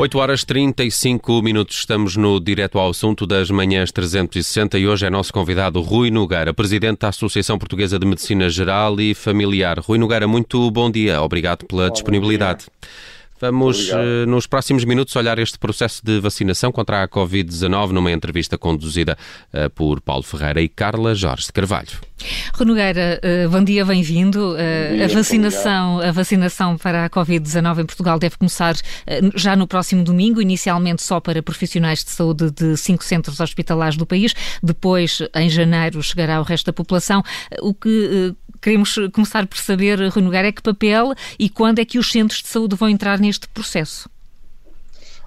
8 horas 35 minutos, estamos no direto ao assunto das manhãs 360 e hoje é nosso convidado Rui Nogueira, presidente da Associação Portuguesa de Medicina Geral e Familiar. Rui Nogueira, muito bom dia, obrigado pela Olá, disponibilidade. Vamos, Obrigado. Eh, nos próximos minutos, olhar este processo de vacinação contra a Covid-19 numa entrevista conduzida eh, por Paulo Ferreira e Carla Jorge de Carvalho. Rui Nogueira, eh, bom dia, bem-vindo. A vacinação, a vacinação para a Covid-19 em Portugal deve começar já no próximo domingo, inicialmente só para profissionais de saúde de cinco centros hospitalares do país, depois, em janeiro, chegará ao resto da população. O que queremos começar por saber, Rui Nogueira, é que papel e quando é que os centros de saúde vão entrar neste processo?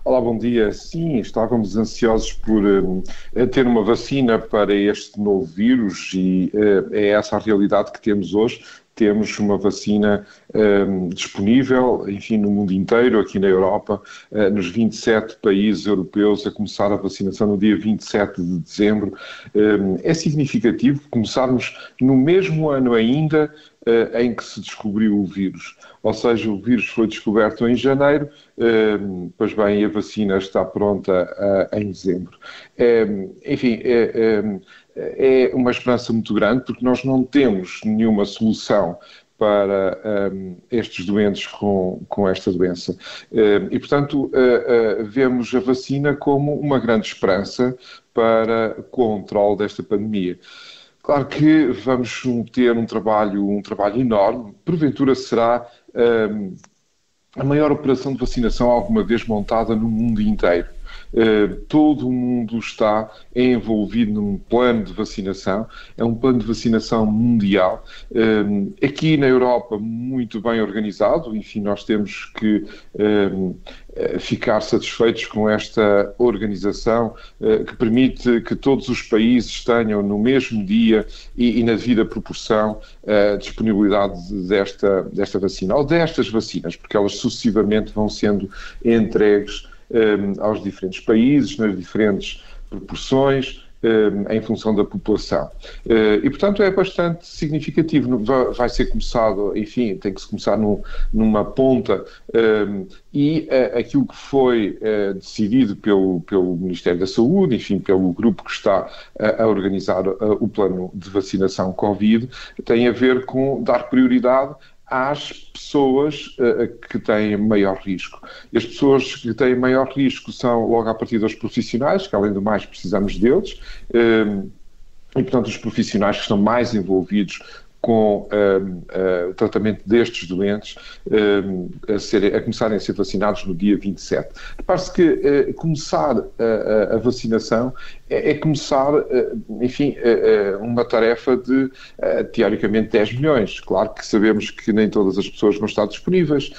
Olá, bom dia. Sim, estávamos ansiosos por uh, ter uma vacina para este novo vírus e uh, é essa a realidade que temos hoje temos uma vacina um, disponível, enfim, no mundo inteiro, aqui na Europa, uh, nos 27 países europeus, a começar a vacinação no dia 27 de dezembro. Um, é significativo começarmos no mesmo ano ainda uh, em que se descobriu o vírus. Ou seja, o vírus foi descoberto em janeiro, um, pois bem, a vacina está pronta uh, em dezembro. enfim, é uma esperança muito grande, porque nós não temos nenhuma solução para um, estes doentes com, com esta doença. Um, e, portanto, uh, uh, vemos a vacina como uma grande esperança para o controle desta pandemia. Claro que vamos ter um trabalho, um trabalho enorme, porventura será um, a maior operação de vacinação alguma vez montada no mundo inteiro. Eh, todo o mundo está envolvido num plano de vacinação, é um plano de vacinação mundial. Eh, aqui na Europa, muito bem organizado, enfim, nós temos que eh, ficar satisfeitos com esta organização que permite que todos os países tenham no mesmo dia e, e na devida proporção a disponibilidade desta, desta vacina, ou destas vacinas, porque elas sucessivamente vão sendo entregues aos diferentes países, nas diferentes proporções, um, em função da população. Uh, e, portanto, é bastante significativo. Vai ser começado, enfim, tem que se começar num, numa ponta, um, e uh, aquilo que foi uh, decidido pelo, pelo Ministério da Saúde, enfim, pelo grupo que está a organizar o plano de vacinação Covid, tem a ver com dar prioridade às pessoas uh, que têm maior risco. E as pessoas que têm maior risco são, logo a partir dos profissionais, que além do mais precisamos deles, uh, e portanto os profissionais que estão mais envolvidos com uh, uh, o tratamento destes doentes uh, a, ser, a, começarem a ser vacinados no dia 27. Repare-se que começar a, a, vacinação é, é começar, enfim, uma tarefa de, teoricamente, 10 milhões. Claro que sabemos que nem todas as pessoas vão estar disponíveis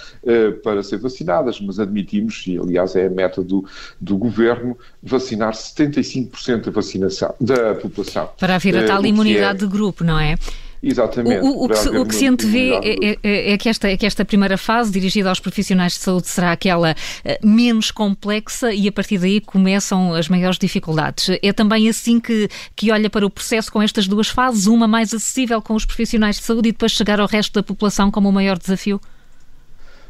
para ser vacinadas, mas admitimos, e aliás é a meta do, do governo, vacinar 75% da vacinação da população. Para haver a tal imunidade é, de grupo, não é? Exatamente. O, o, que, se, o que se antevê é, é, é, é, que esta, é que esta primeira fase, dirigida aos profissionais de saúde, será aquela uh, menos complexa e a partir daí começam as maiores dificuldades. É também assim que, que olha para o processo com estas duas fases, uma mais acessível com os profissionais de saúde e depois chegar ao resto da população como o maior desafio?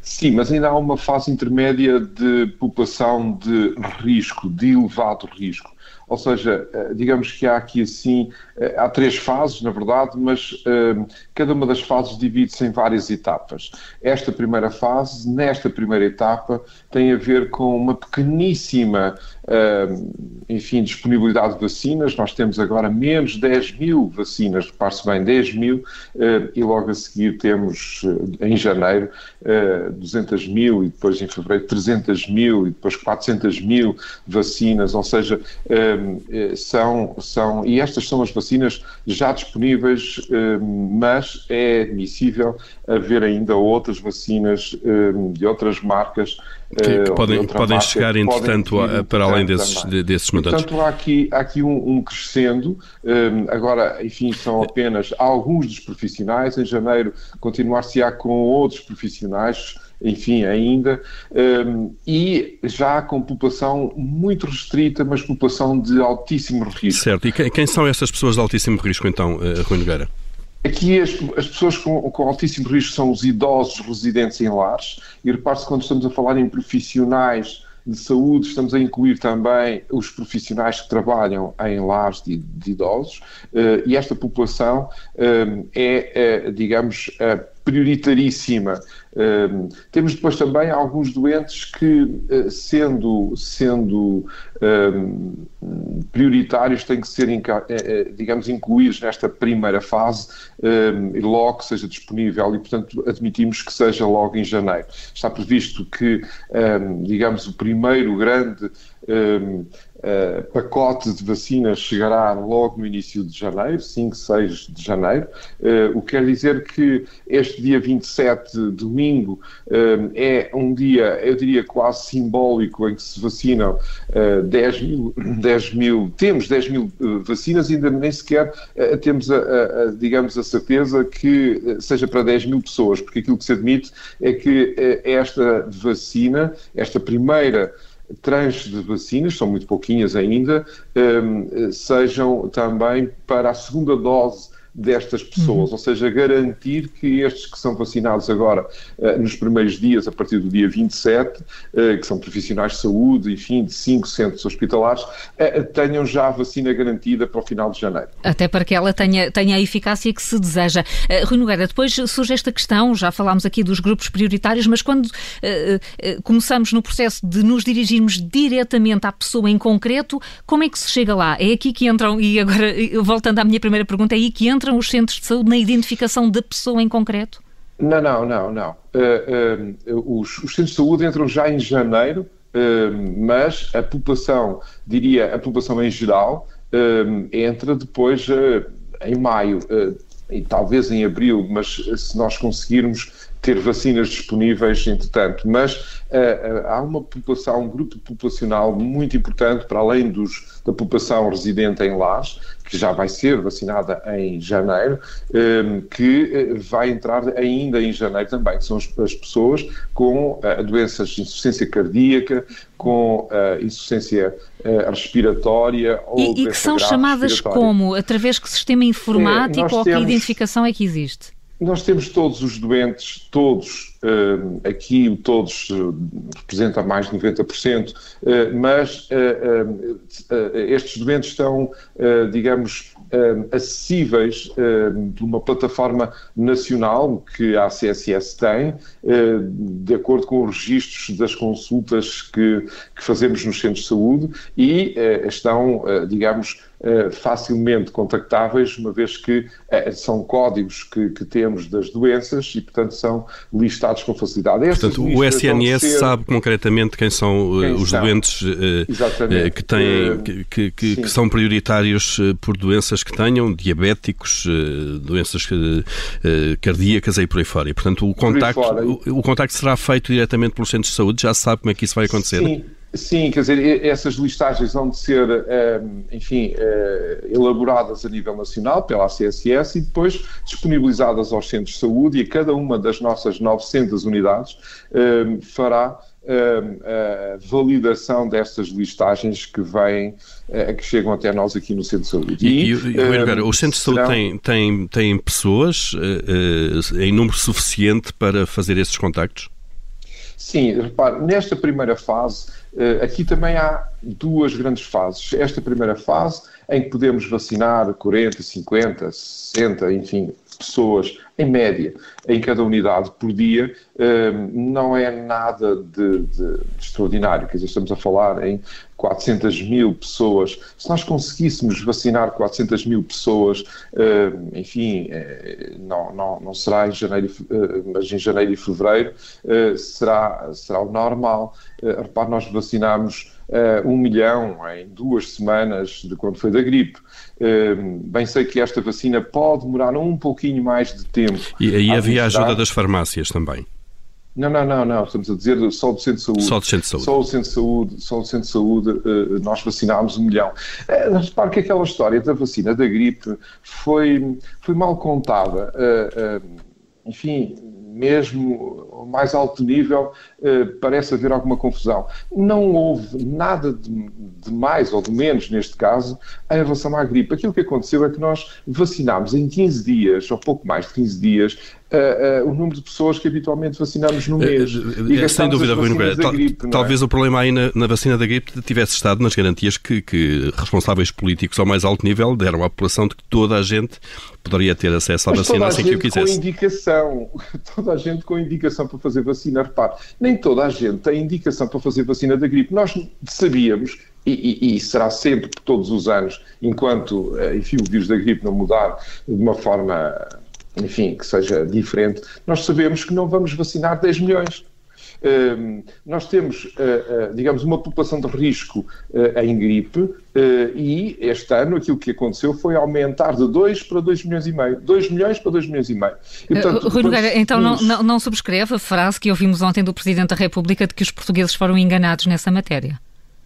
Sim, mas ainda há uma fase intermédia de população de risco, de elevado risco. Ou seja, eh, digamos que há aqui assim, eh, há três fases, na verdade, mas uh, cada uma das fases divide-se em várias etapas. Esta primeira fase, nesta primeira etapa, tem a ver com uma pequeníssima, enfim, disponibilidade de vacinas. Nós temos agora menos 10 mil vacinas, repare-se bem, 10 mil, e logo a seguir temos, em janeiro, 200 mil, e depois em fevereiro 300 mil, e depois 400 mil vacinas, ou seja, eh, são, são, e estas são as vacinas já disponíveis, mas é admissível haver ainda outras vacinas de outras marcas que, que eh, podem, podem chegar, entretanto, podem para além desses, desses montantes. Portanto, há aqui, há aqui um, um crescendo. Um, agora, enfim, são apenas alguns dos profissionais. Em janeiro, continuar-se-á com outros profissionais enfim, ainda, um, e já com população muito restrita, mas população de altíssimo risco. Certo, e quem são essas pessoas de altíssimo risco, então, Rui Nogueira? Aqui as, as pessoas com, com, altíssimo risco são os idosos residentes em lares, e repare-se quando estamos a falar em profissionais de saúde, estamos a incluir também os profissionais que trabalham em lares de, de idosos, e esta população é, digamos, prioritaríssima. Temos depois também alguns doentes que, uh, sendo, sendo prioritários, têm que ser, eh, digamos, incluídos nesta primeira fase e logo que seja disponível e, portanto, admitimos que seja logo em janeiro. Está previsto que, digamos, o primeiro grande uh, pacote de vacinas chegará logo no início de janeiro, 5, 6 de janeiro, uh, o que quer dizer que este dia 27, domingo, uh, é um dia, eu diria, quase simbólico em que se vacinam 10, mil, 10 mil, temos 10 mil vacinas, ainda nem sequer temos, a, a, a, digamos, a certeza que seja para 10 mil pessoas, porque aquilo que se admite é que esta vacina, esta primeira tranches de vacinas, são muito pouquinhas ainda, um, sejam também para a segunda dose destas pessoas, uhum. ou seja, garantir que estes que são vacinados agora uh, nos primeiros dias, a partir do dia 27, uh, que são profissionais de saúde, enfim, de cinco centros hospitalares, uh, tenham já a vacina garantida para o final de janeiro. Até para que ela tenha, tenha a eficácia que se deseja. Rui Nogueira, depois surge esta questão, já falámos aqui dos grupos prioritários, mas quando começamos no processo de nos dirigirmos diretamente à pessoa em concreto, como é que se chega lá? É aqui que entram, e agora voltando à minha primeira pergunta, é aí que entra entram os centros de saúde na identificação da pessoa em concreto? Não, não, não, não. Uh, uh, os, os, centros de saúde entram já em janeiro, uh, mas a população, diria a população em geral, entra depois em maio e talvez em abril, mas se nós conseguirmos ter vacinas disponíveis, entretanto. Mas uh, há uma população, um grupo populacional muito importante, para além dos, da população residente em lares, que já vai ser vacinada em janeiro, um, que vai entrar ainda em janeiro também, que são as, as pessoas com doenças de insuficiência cardíaca, com insuficiência respiratória ou E, e que são chamadas como? Através que sistema informático ou que identificação é que existe? Nós temos todos os doentes, todos, uh, aqui todos uh, representa mais de 90%, uh, mas estes doentes estão, digamos, acessíveis de uma plataforma nacional que a CSS tem, de acordo com os registros das consultas que, que fazemos nos centros de saúde e estão, digamos, eh, facilmente contactáveis, uma vez que uh, são códigos que, que, temos das doenças e, portanto, são listados com facilidade. Portanto, o SNS ser... sabe concretamente quem são eh, quem os doentes que, têm, que, que, que, são prioritários por doenças que tenham, diabéticos, doenças cardíacas e por aí fora. E, portanto, o contacto, o, o contacto será feito diretamente pelos centros de saúde, já sabe como é que isso vai acontecer? Sim. Sim, quer dizer, essas listagens vão de ser, ehm, enfim, eh, elaboradas a nível nacional pela ACSS e depois disponibilizadas aos centros de saúde e a cada uma das nossas 900 unidades ehm, fará ehm, a validação destas listagens que vêm, eh, que chegam até nós aqui no Centro de Saúde. E, e, e os centros de saúde têm, têm, têm pessoas uh, em número suficiente para fazer esses contactos? Sim, repare, nesta primeira fase, eh, aqui também há duas grandes fases. Esta primeira fase, em que podemos vacinar 40, 50, 60, enfim, pessoas, em média, em cada unidade por dia, ehm, não é nada de, de, extraordinário. Quer dizer, estamos a falar em 400 mil pessoas. Se nós conseguíssemos vacinar 400 mil pessoas, ehm, enfim, eh, não, não, não será em janeiro, eh, mas em janeiro e fevereiro, eh, será, será o normal. Repare, nós vacinámos uh, um milhão em duas semanas de quando foi da gripe. Uh, bem sei que esta vacina pode demorar um pouquinho mais de tempo. E aí havia a ajuda das farmácias também. Não, não, não, não. Estamos a dizer só do centro de saúde. Só do centro de saúde. Só o centro de saúde, só o centro de saúde uh, nós vacinámos um milhão. Uh, repare que aquela história da vacina da gripe foi, foi mal contada. Uh, enfim, mesmo ao mais alto nível, eh, parece haver alguma confusão. Não houve nada de, de, mais ou de menos, neste caso, em relação à gripe. Aquilo que aconteceu é que nós vacinámos em 15 dias, ou pouco mais de 15 dias, uh, uh, o número de pessoas que habitualmente vacinamos no mês. Uh, sem dúvida, Rui. Tal, gripe, é? talvez é? o problema aí na, na, vacina da gripe tivesse estado nas garantias que, que, responsáveis políticos ao mais alto nível deram à população de que toda a gente poderia ter acesso à Mas vacina assim que o quisesse. Com indicação, toda a gente com indicação para fazer vacina. Repare, nem toda a gente tem indicação para fazer vacina da gripe. Nós sabíamos e, e, e, será sempre, todos os anos, enquanto eh, enfim, o vírus da gripe não mudar de uma forma, enfim, que seja diferente, nós sabemos que não vamos vacinar 10 milhões. Uh, nós temos, uh, uh, digamos, uma população de risco em gripe e este ano aquilo que aconteceu foi aumentar de 2 para 2 milhões e meio. 2 milhões para 2 milhões e meio. E, portanto, Rui Nogueira, então não, não, não subscreve a frase que ouvimos ontem do Presidente da República de que os portugueses foram enganados nessa matéria?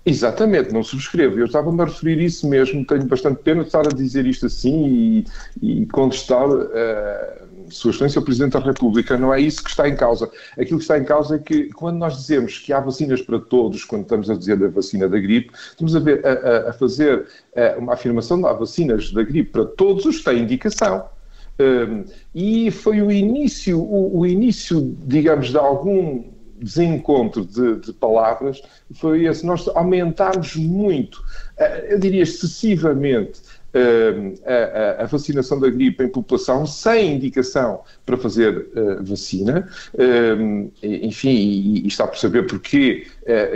Exatamente, não subscrevo. Eu estava-me a referir isso mesmo. Tenho bastante pena de estar a dizer isto assim e, e contestar uh, Sua Excelência o Presidente da República. Não é isso que está em causa. Aquilo que está em causa é que quando nós dizemos que há vacinas para todos, quando estamos a dizer da vacina da gripe, estamos a, ver, a, a fazer uh, uma afirmação de há vacinas da gripe para todos os que têm indicação. Um, e foi o início, o, o início, digamos, de algum desencontro de, de, palavras foi esse. Nós aumentámos muito, eh, eu diria excessivamente, eh, a, vacinação da gripe em população sem indicação para fazer uh, vacina. Enfim, e, está por saber porquê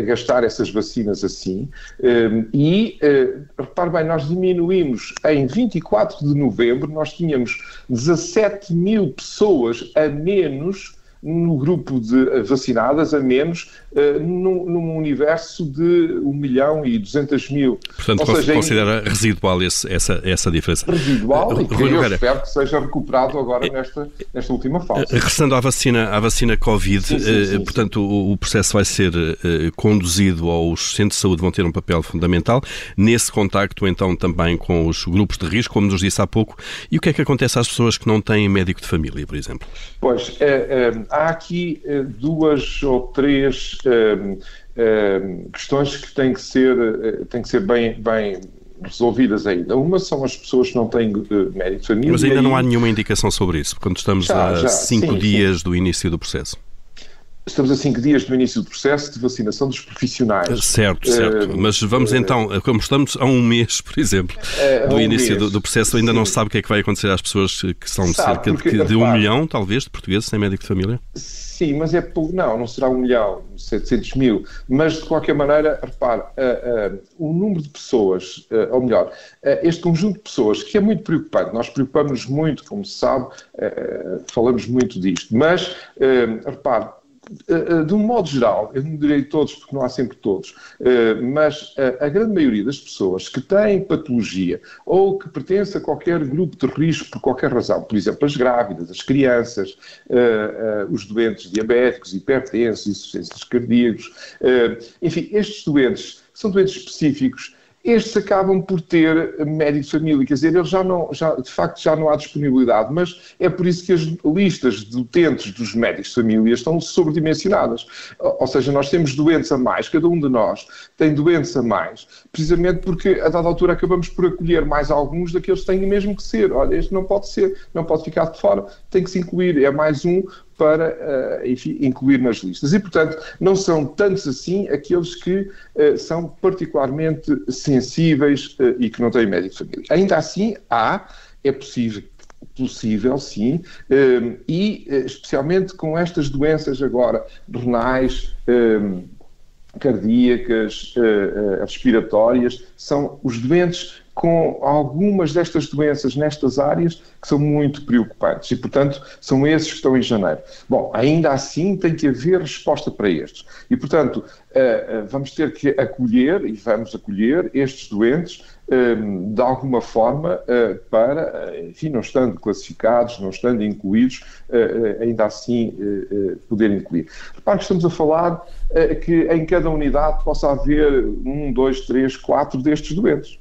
gastar essas vacinas assim. E, repare bem, nós diminuímos em 24 de novembro, nós tínhamos 17 mil pessoas a menos no grupo de vacinadas a menos uh, num, num, universo de 1 milhão e 200 mil. Portanto, Ou seja, considera em... residual esse, essa, essa diferença? Residual e que eu espero que seja recuperado agora nesta, nesta última fase. Eh, Restando à vacina, à vacina Covid, sim, sim, sim, uh, portanto, o, o, processo vai ser uh, conduzido aos centros de saúde, vão ter um papel fundamental nesse contacto, então, também com os grupos de risco, como nos disse há pouco. E o que é que acontece às pessoas que não têm médico de família, por exemplo? Pois, há aqui uh, duas ou três uh, uh, questões que têm que ser, têm que ser bem, bem resolvidas ainda. Uma são as pessoas que não têm médico de família. Mas ainda não há nenhuma indicação sobre isso, quando estamos já, a já, cinco sim, dias sim. do início do processo. Estamos a cinco dias do início do processo de vacinação dos profissionais. Certo, certo. Uh, Mas vamos uh, então, como estamos a um mês, por exemplo, uh, do um início do, do, processo, ainda Sim. não se sabe o que é que vai acontecer às pessoas que são cerca porque, de, de um milhão, talvez, de portugueses sem médico de família? Sim, mas é pouco. Não, não será um milhão, 700 mil. Mas, de qualquer maneira, repare, o número de pessoas, ou melhor, este conjunto de pessoas, que é muito preocupante, nós preocupamos muito, como se sabe, falamos muito disto, mas, repare, eh, eh, de um modo geral, eu não direi todos porque não há sempre todos, eh, mas a grande maioria das pessoas que têm patologia ou que pertencem a qualquer grupo de risco por qualquer razão, por exemplo, as grávidas, as crianças, os doentes diabéticos, hipertensos, insuficientes cardíacos, enfim, estes doentes são doentes específicos estes acabam por ter médico de família, quer dizer, eles já não, já, de facto já não há disponibilidade, mas é por isso que as listas de utentes dos médicos de família estão sobredimensionadas. Ou seja, nós temos doentes a mais, cada um de nós tem doentes a mais, precisamente porque a dada altura acabamos por acolher mais alguns daqueles que têm mesmo que ser. Olha, este não pode ser, não pode ficar de fora, tem que se incluir, é mais um para uh, enfim, incluir nas listas. E, portanto, não são tantos assim aqueles que uh, são particularmente sensíveis uh, e que não têm médico de família. Ainda assim, há, é possível, possível, sim, e especialmente com estas doenças agora renais, cardíacas, respiratórias, são os doentes com algumas destas doenças nestas áreas que são muito preocupantes e, portanto, são esses que estão em janeiro. Bom, ainda assim tem que haver resposta para estes e, portanto, eh, eh, vamos ter que acolher e vamos acolher estes doentes eh, de alguma forma para, enfim, não estando classificados, não estando incluídos, ainda assim poder incluir. Repare que estamos a falar que em cada unidade possa haver um, dois, três, quatro destes doentes.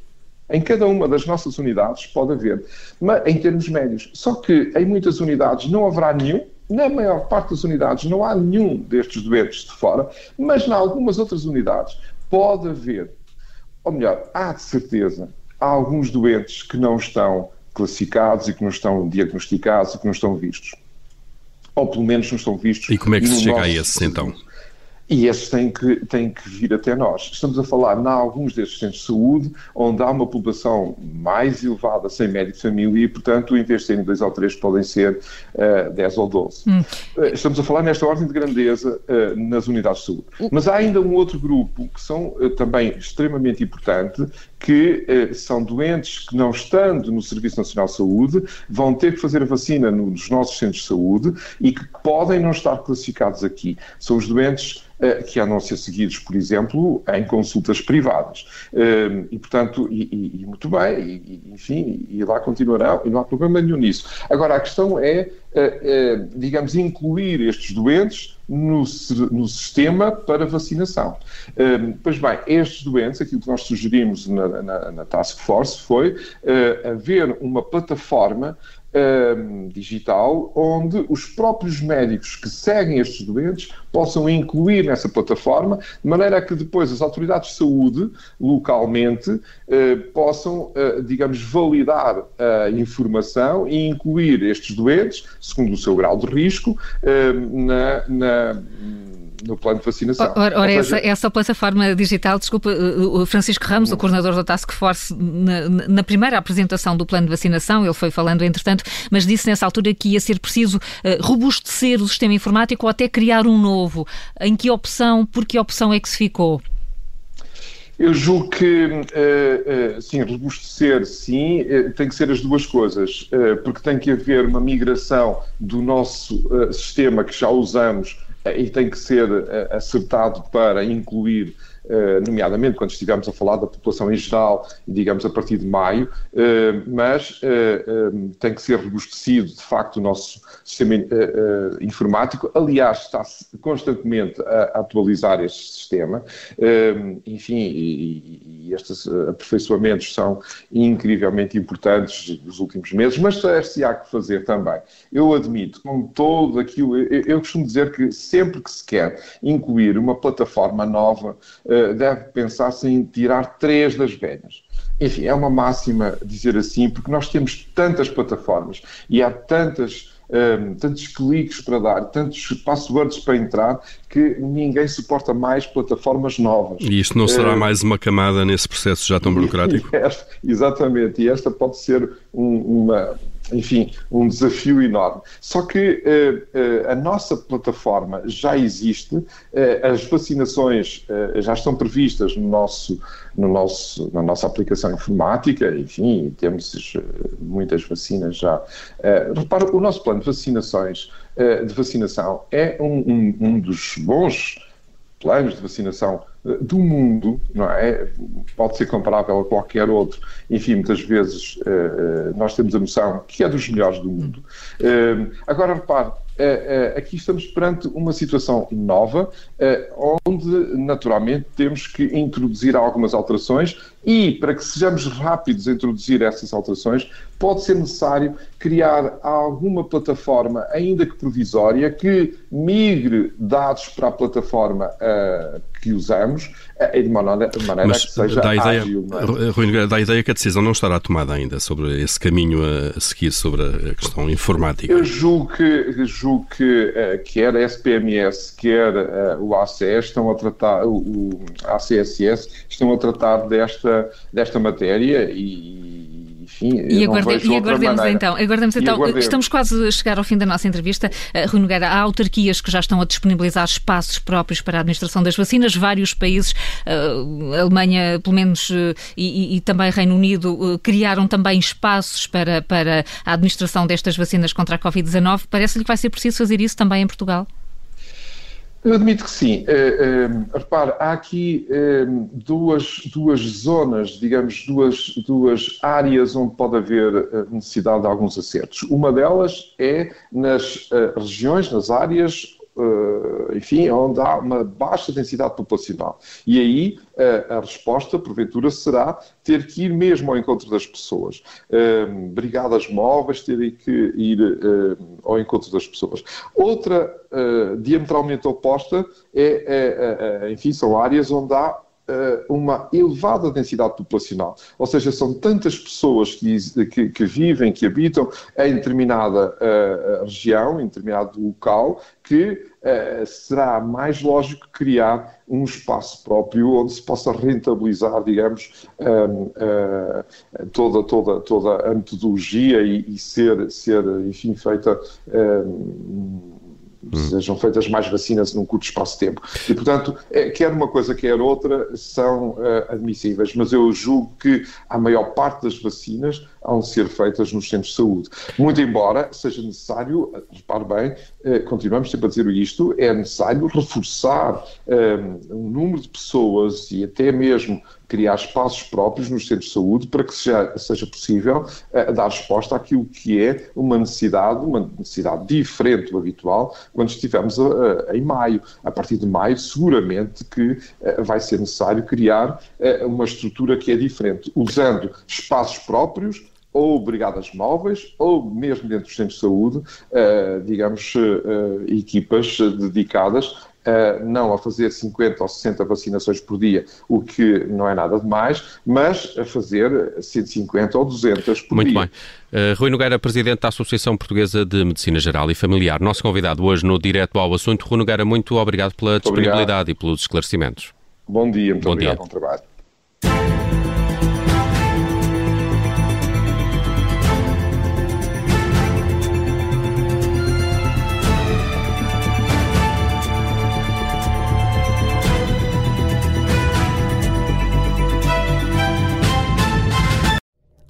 Em cada uma das nossas unidades pode haver, mas em termos médios. Só que em muitas unidades não haverá nenhum, na maior parte das unidades não há nenhum destes doentes de fora, mas em algumas outras unidades pode haver, ou melhor, há de certeza, há alguns doentes que não estão classificados e que não estão diagnosticados e que não estão vistos. ou pelo menos não estão vistos. E como é que se chega a esses então? E esses têm que, têm que vir até nós. Estamos a falar em alguns destes centros de saúde onde há uma população mais elevada sem médico de família e, portanto, em vez de serem dois ou três, podem ser uh, eh, 10 ou 12. Hum. Uh, estamos a falar nesta ordem de grandeza uh, nas unidades de saúde. Mas há ainda um outro grupo que são também extremamente importante, que são doentes que, não estando no Serviço Nacional de Saúde, vão ter que fazer a vacina nos nossos centros de saúde e que podem não estar classificados aqui. São os doentes eh, que andam a ser seguidos, por exemplo, em consultas privadas. Eh, e, portanto, e, e muito bem, e, enfim, e lá continuarão, e não há problema nenhum nisso. Agora, a questão é, eh, digamos, incluir estes doentes no, no, sistema para vacinação. pois bem, estes doentes, aquilo que nós sugerimos na, na, na Task Force foi haver uma plataforma um, digital, onde os próprios médicos que seguem estes doentes possam incluir nessa plataforma, de maneira que depois as autoridades de saúde, localmente, uh, possam, uh, digamos, validar a informação e incluir estes doentes, segundo o seu grau de risco, uh, na, na no plano de vacinação. Ora, ora essa, essa plataforma digital, desculpa, o Francisco Ramos, o coordenador da Task Force, na, na, primeira apresentação do plano de vacinação, ele foi falando entretanto, mas disse nessa altura que ia ser preciso uh, robustecer o sistema informático ou até criar um novo. Em que opção, por que opção é que se ficou? Eu julgo que, uh, uh, sim, robustecer, sim, uh, tem que ser as duas coisas, porque tem que haver uma migração do nosso sistema que já usamos e tem que ser acertado para incluir eh, nomeadamente quando estivermos a falar da população em geral, digamos a partir de maio, eh, mas eh, tem que ser robustecido, de facto, o nosso sistema informático. Aliás, está-se constantemente a atualizar este sistema. Enfim, e estes aperfeiçoamentos são incrivelmente importantes nos últimos meses, mas se há que fazer também. Eu admito, com todo aquilo, eu costumo dizer que sempre que se quer incluir uma plataforma nova, eh, deve pensar-se em tirar três das velhas. Enfim, é uma máxima dizer assim, porque nós temos tantas plataformas e há tantas, um, ehm, tantos cliques para dar, tantos passwords para entrar, que ninguém suporta mais plataformas novas. E isto não será uh, mais uma camada nesse processo já tão burocrático? E esta, exatamente, e esta pode ser um, uma, enfim, um desafio enorme. Só que uh, uh, a nossa plataforma já existe, uh, as vacinações já estão previstas no nosso, no nosso, na nossa aplicação informática, enfim, temos muitas vacinas já. repara, o nosso plano de vacinações, de vacinação, é um, um, um dos bons planos de vacinação do mundo, não é? Pode ser comparável a qualquer outro. Enfim, muitas vezes uh, nós temos a noção que é dos melhores do mundo. Uh, agora, repare, uh, aqui estamos perante uma situação nova, onde naturalmente temos que introduzir algumas alterações e, para que sejamos rápidos a introduzir essas alterações, pode ser necessário criar alguma plataforma, ainda que provisória, que migre dados para a plataforma que usamos de maneira, de maneira Mas que seja dá ideia, ágil. É? Rui, dá a ideia que a decisão não estará tomada ainda sobre esse caminho a seguir sobre a questão informática. Eu julgo que, julgo que uh, quer a SPMS, quer uh, o ACS estão a tratar, o, o ACSS estão a tratar desta, desta matéria e e, aguarde, e aguardemos então, aguardemos então, aguardemos. estamos quase a chegar ao fim da nossa entrevista. Uh, Rui Nogueira, há autarquias que já estão a disponibilizar espaços próprios para a administração das vacinas, vários países, uh, Alemanha, pelo menos, uh, e, e, também Reino Unido, criaram também espaços para, para a administração destas vacinas contra a Covid-19. Parece-lhe que vai ser preciso fazer isso também em Portugal? Eu admito que sim. Uh, uh, repare, há aqui uh, duas, duas zonas, digamos, duas, duas áreas onde pode haver necessidade de alguns acertos. Uma delas é nas regiões, nas áreas enfim, onde há uma baixa densidade populacional. E aí uh, a resposta, porventura, será ter que ir mesmo ao encontro das pessoas. Uh, brigadas móveis terem que ir ao encontro das pessoas. Outra, diametralmente oposta, é, é, é, enfim, são áreas onde há uma elevada densidade populacional, ou seja, são tantas pessoas que, que, que vivem, que habitam em determinada uh, região, em determinado local, que uh, será mais lógico criar um espaço próprio onde se possa rentabilizar, digamos, uh, toda, toda, toda a metodologia e, e ser, ser, enfim, feita. Um, Hum. sejam feitas mais vacinas num curto espaço de tempo. E, portanto, é, quer uma coisa, quer outra, são uh, admissíveis, mas eu julgo que a maior parte das vacinas de ser feitas nos centros de saúde. Muito embora seja necessário, repare bem, uh, continuamos sempre a dizer isto, é necessário reforçar um, um número de pessoas e até mesmo criar espaços próprios nos centros de saúde para que seja, seja possível uh, dar resposta àquilo que é uma necessidade, uma necessidade diferente do habitual, quando estivermos a, a, em maio. A partir de maio, seguramente que uh, vai ser necessário criar uh, uma estrutura que é diferente, usando espaços próprios, ou brigadas móveis, ou mesmo dentro dos centros de saúde, uh, digamos, uh, equipas dedicadas Uh, não a fazer 50 ou 60 vacinações por dia, o que não é nada demais, mas a fazer 150 ou 200 por Muito dia. Muito bem. Uh, Rui Nogueira, Presidente da Associação Portuguesa de Medicina Geral e Familiar, nosso convidado hoje no Direto ao Assunto. Rui Nogueira, muito obrigado pela muito disponibilidade obrigado. e pelos esclarecimentos. Bom dia, muito Bom obrigado, dia. bom trabalho.